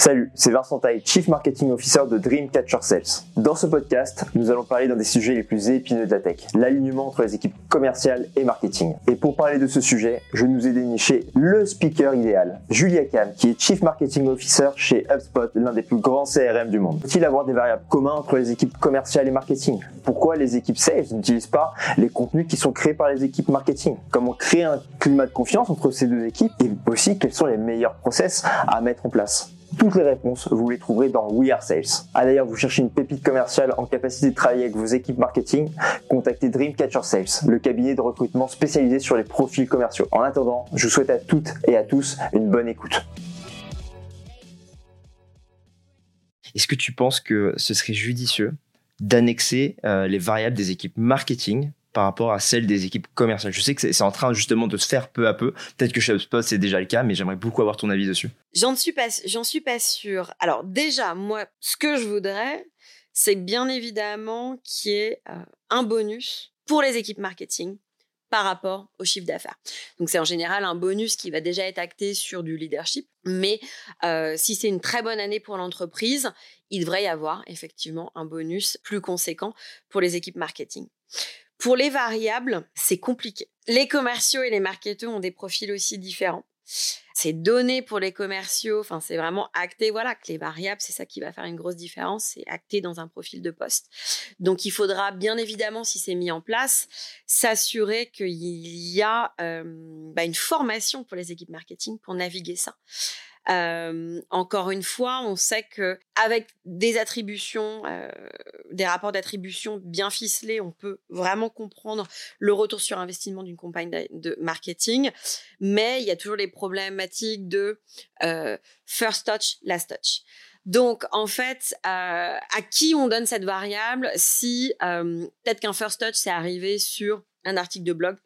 Salut, c'est Vincent Taille, Chief Marketing Officer de Dreamcatcher Sales. Dans ce podcast, nous allons parler d'un des sujets les plus épineux de la tech, l'alignement entre les équipes commerciales et marketing. Et pour parler de ce sujet, je nous ai déniché le speaker idéal, Julia Cam, qui est Chief Marketing Officer chez HubSpot, l'un des plus grands CRM du monde. Faut-il avoir des variables communes entre les équipes commerciales et marketing? Pourquoi les équipes sales n'utilisent pas les contenus qui sont créés par les équipes marketing? Comment créer un climat de confiance entre ces deux équipes? Et aussi, quels sont les meilleurs process à mettre en place? Toutes les réponses, vous les trouverez dans We Are Sales. Ah d'ailleurs, vous cherchez une pépite commerciale en capacité de travailler avec vos équipes marketing, contactez Dreamcatcher Sales, le cabinet de recrutement spécialisé sur les profils commerciaux. En attendant, je vous souhaite à toutes et à tous une bonne écoute. Est-ce que tu penses que ce serait judicieux d'annexer euh, les variables des équipes marketing par rapport à celle des équipes commerciales. Je sais que c'est en train justement de se faire peu à peu. Peut-être que chez HubSpot c'est déjà le cas, mais j'aimerais beaucoup avoir ton avis dessus. J'en suis pas, j'en sûre. Alors déjà, moi, ce que je voudrais, c'est bien évidemment qu'il y ait euh, un bonus pour les équipes marketing par rapport au chiffre d'affaires. Donc c'est en général un bonus qui va déjà être acté sur du leadership, mais euh, si c'est une très bonne année pour l'entreprise, il devrait y avoir effectivement un bonus plus conséquent pour les équipes marketing. Pour les variables, c'est compliqué. Les commerciaux et les marketeurs ont des profils aussi différents. C'est donné pour les commerciaux, enfin c'est vraiment acté, voilà, que les variables, c'est ça qui va faire une grosse différence, c'est acté dans un profil de poste. Donc il faudra bien évidemment, si c'est mis en place, s'assurer qu'il y a euh, bah, une formation pour les équipes marketing pour naviguer ça encore une fois, on sait que avec des attributions, des rapports d'attribution bien ficelés, on peut vraiment comprendre le retour sur investissement d'une campagne de marketing. Mais il y a toujours les problématiques de first touch, last touch. Donc, en fait, à qui on donne cette variable si peut-être qu'un first touch, c'est arrivé sur un article de blog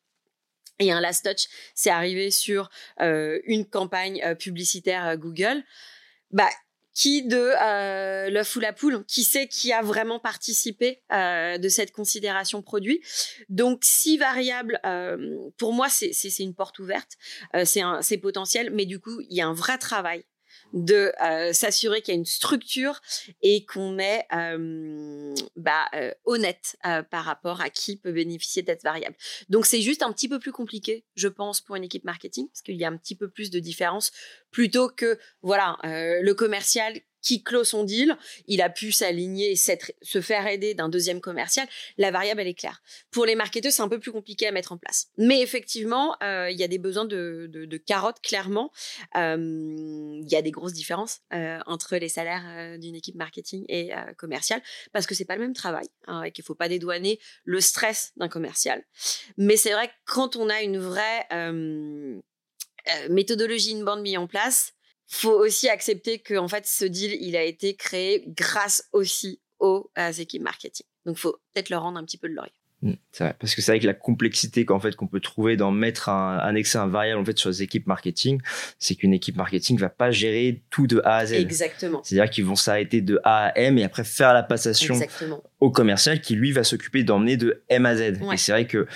et un last touch, c'est arrivé sur euh, une campagne euh, publicitaire euh, Google. Bah, qui de euh, l'œuf ou la poule Qui sait qui a vraiment participé de cette considération produit? Donc, si variable, pour moi, c'est une porte ouverte, c'est potentiel, mais du coup, il y a un vrai travail de euh, s'assurer qu'il y a une structure et qu'on est euh, bah, euh, honnête par rapport à qui peut bénéficier cette variable. Donc c'est juste un petit peu plus compliqué, je pense, pour une équipe marketing, parce qu'il y a un petit peu plus de différence, plutôt que voilà le commercial qui clôt son deal, il a pu s'aligner et se faire aider d'un deuxième commercial. La variable, elle est claire. Pour les marketeurs, c'est un peu plus compliqué à mettre en place. Mais effectivement, euh, il y a des besoins de, de, carottes, clairement. Euh, il y a des grosses différences euh, entre les salaires d'une équipe marketing et commerciale, parce que c'est pas le même travail, hein, et qu'il faut pas dédouaner le stress d'un commercial. Mais c'est vrai que quand on a une vraie méthodologie, une bande mise en place, faut aussi accepter que en fait ce deal il a été créé grâce aussi aux, équipes marketing. Donc faut peut-être leur rendre un petit peu de laurier. Mmh, c'est vrai, parce que c'est vrai que la complexité qu'en fait qu'on peut trouver dans mettre un annexer un variable en fait sur les équipes marketing, c'est qu'une équipe marketing va pas gérer tout de A à Z. Exactement. C'est-à-dire qu'ils vont s'arrêter de A à M et après faire la passation au commercial qui lui va s'occuper d'emmener de M à Z. Et c'est vrai que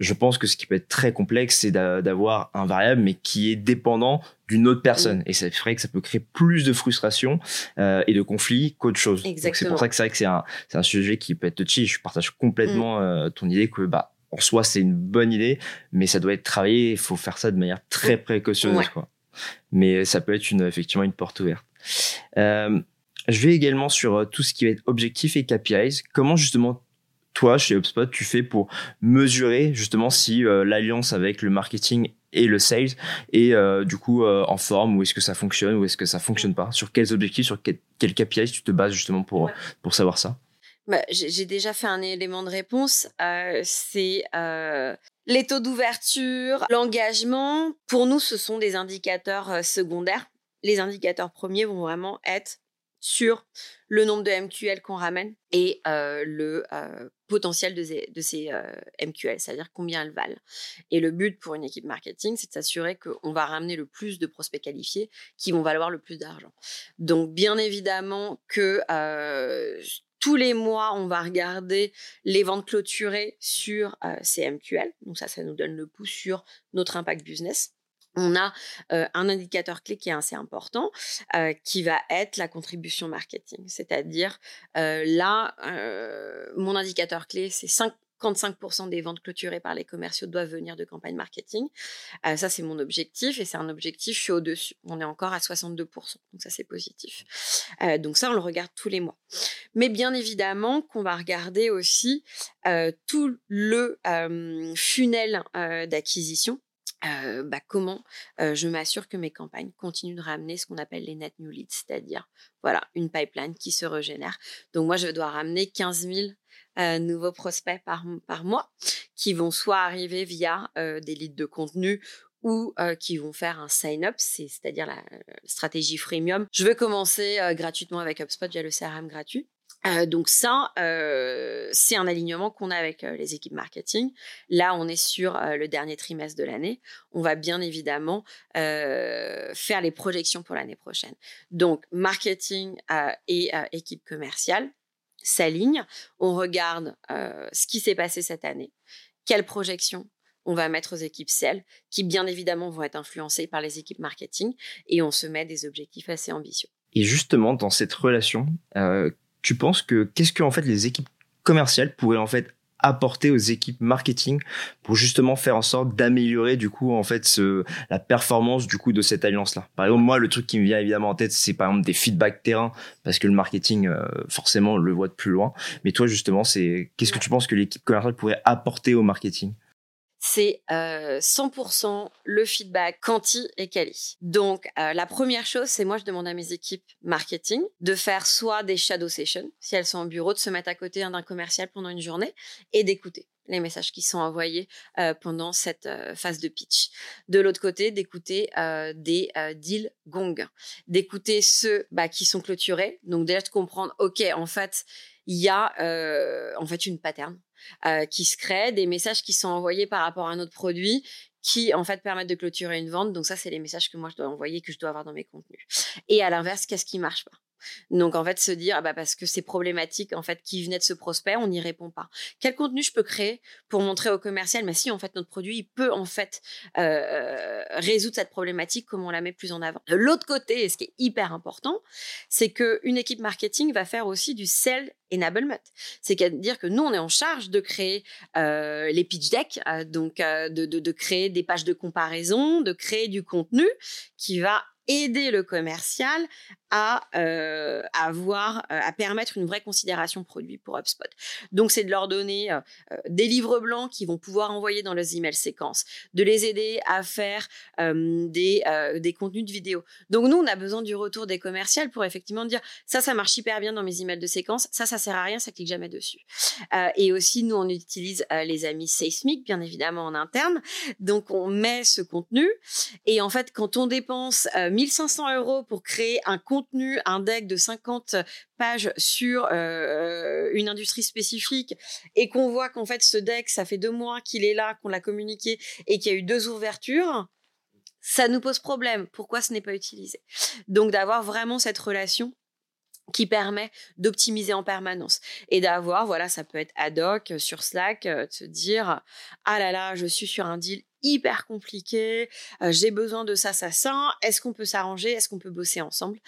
je pense que ce qui peut être très complexe, c'est d'avoir un variable, mais qui est dépendant d'une autre personne. Et ça ferait que ça peut créer plus de frustration euh, et de conflits qu'autre chose. C'est pour ça que c'est vrai que c'est un, un sujet qui peut être touchy. Je partage complètement mm. euh, ton idée que bah, en soi, c'est une bonne idée, mais ça doit être travaillé. Il faut faire ça de manière très mm. précautionneuse. Quoi. Mais ça peut être une, effectivement une porte ouverte. Euh, je vais également sur tout ce qui va être objectif et KPIs. Comment justement toi, chez HubSpot, tu fais pour mesurer justement si euh, l'alliance avec le marketing et le sales est euh, du coup euh, en forme ou est-ce que ça fonctionne ou est-ce que ça fonctionne pas? Sur quels objectifs, sur quels quel KPIs tu te bases justement pour, pour savoir ça? Bah, J'ai déjà fait un élément de réponse. c'est les taux d'ouverture, l'engagement. Pour nous, ce sont des indicateurs secondaires. Les indicateurs premiers vont vraiment être sur le nombre de MQL qu'on ramène et le potentiel de, ces, MQL, c'est-à-dire combien elles valent. Et le but pour une équipe marketing, c'est de s'assurer qu'on va ramener le plus de prospects qualifiés qui vont valoir le plus d'argent. Donc, bien évidemment que tous les mois, on va regarder les ventes clôturées sur ces MQL. Donc ça, ça nous donne le pouce sur notre impact business. On a un indicateur clé qui est assez important, qui va être la contribution marketing. C'est-à-dire, là, mon indicateur clé, c'est 55% des ventes clôturées par les commerciaux doivent venir de campagne marketing. ça, c'est mon objectif et c'est un objectif, je suis au-dessus. On est encore à 62%, donc ça, c'est positif. donc ça, on le regarde tous les mois. Mais bien évidemment qu'on va regarder aussi tout le funnel d'acquisition bah, comment je m'assure que mes campagnes continuent de ramener ce qu'on appelle les net new leads, c'est-à-dire voilà une pipeline qui se régénère. Donc moi, je dois ramener 15 000 nouveaux prospects par, par mois qui vont soit arriver via des leads de contenu ou qui vont faire un sign-up, c'est-à-dire la, stratégie freemium. Je veux commencer gratuitement avec HubSpot via le CRM gratuit. Euh, donc ça, euh, c'est un alignement qu'on a avec euh, les équipes marketing. Là, on est sur le dernier trimestre de l'année. On va bien évidemment faire les projections pour l'année prochaine. Donc, marketing et équipe commerciale s'alignent. On regarde ce qui s'est passé cette année, quelles projections on va mettre aux équipes sales, qui bien évidemment vont être influencées par les équipes marketing, et on se met des objectifs assez ambitieux. Et justement, dans cette relation, tu penses que qu'est-ce que en fait les équipes commerciales pourraient en fait apporter aux équipes marketing pour justement faire en sorte d'améliorer du coup en fait ce, la performance du coup de cette alliance là. Par exemple moi le truc qui me vient évidemment en tête c'est par exemple des feedbacks terrain parce que le marketing euh, forcément le voit de plus loin. Mais toi justement c'est qu'est-ce que tu penses que l'équipe commerciale pourrait apporter au marketing? C'est 100% le feedback quanti et quali. Donc, la première chose, c'est moi, je demande à mes équipes marketing de faire soit des shadow sessions, si elles sont au bureau, de se mettre à côté d'un commercial pendant une journée et d'écouter les messages qui sont envoyés pendant cette phase de pitch. De l'autre côté, d'écouter des deals gong, d'écouter ceux bah, qui sont clôturés. Donc déjà de comprendre, ok, en fait, il y a en fait une pattern euh, qui se créent, des messages qui sont envoyés par rapport à un autre produit qui en fait permettent de clôturer une vente. Donc ça, c'est les messages que moi je dois envoyer, que je dois avoir dans mes contenus. Et à l'inverse, qu'est-ce qui marche pas? Donc en fait se dire ah bah parce que c'est problématique en fait qui venait de ce prospect, on n'y répond pas. Quel contenu je peux créer pour montrer au commercial mais si en fait notre produit il peut en fait euh, résoudre cette problématique comment on la met plus en avant. De l'autre côté, et ce qui est hyper important, c'est que une équipe marketing va faire aussi du sell enablement. C'est-à-dire que nous, on est en charge de créer euh, les pitch decks, euh, donc de, créer des pages de comparaison, de créer du contenu qui va aider le commercial à euh, avoir, euh, à permettre une vraie considération produit pour HubSpot. Donc, c'est de leur donner euh, des livres blancs qu'ils vont pouvoir envoyer dans leurs emails séquences, de les aider à faire des, des contenus de vidéo. Donc, nous, on a besoin du retour des commerciales pour effectivement dire ça, ça marche hyper bien dans mes emails de séquence, ça, ça sert à rien, ça clique jamais dessus. et aussi, nous, on utilise les amis Seismic, bien évidemment, en interne. Donc, on met ce contenu et en fait, quand on dépense 1500 euros pour créer un contenu, un deck de 50 pages sur euh, une industrie spécifique et qu'on voit qu'en fait ce deck, ça fait deux mois qu'il est là, qu'on l'a communiqué et qu'il y a eu deux ouvertures, ça nous pose problème. Pourquoi ce n'est pas utilisé? Donc d'avoir vraiment cette relation qui permet d'optimiser en permanence et d'avoir, voilà, ça peut être ad hoc euh, sur Slack, euh, de se dire, ah là là, je suis sur un deal hyper compliqué, euh, j'ai besoin de ça, ça, ça, est-ce qu'on peut s'arranger, est-ce qu'on peut bosser ensemble?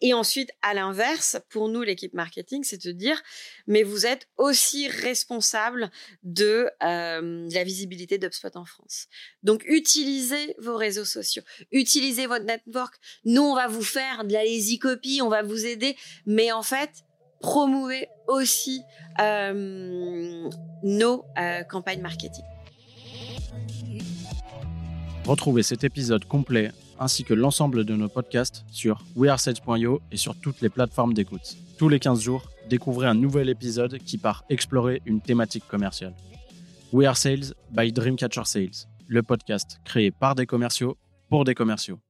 Et ensuite, à l'inverse, pour nous, l'équipe marketing, c'est de dire, mais vous êtes aussi responsable de, euh, la visibilité d'UpSpot en France. Donc, utilisez vos réseaux sociaux, utilisez votre network. Nous, on va vous faire de la lazy copy, on va vous aider, mais en fait, promouvez aussi euh, nos campagnes marketing. Retrouvez cet épisode complet ainsi que l'ensemble de nos podcasts sur wearesales.io et sur toutes les plateformes d'écoute. Tous les 15 jours, découvrez un nouvel épisode qui part explorer une thématique commerciale. We Are Sales by Dreamcatcher Sales, le podcast créé par des commerciaux pour des commerciaux.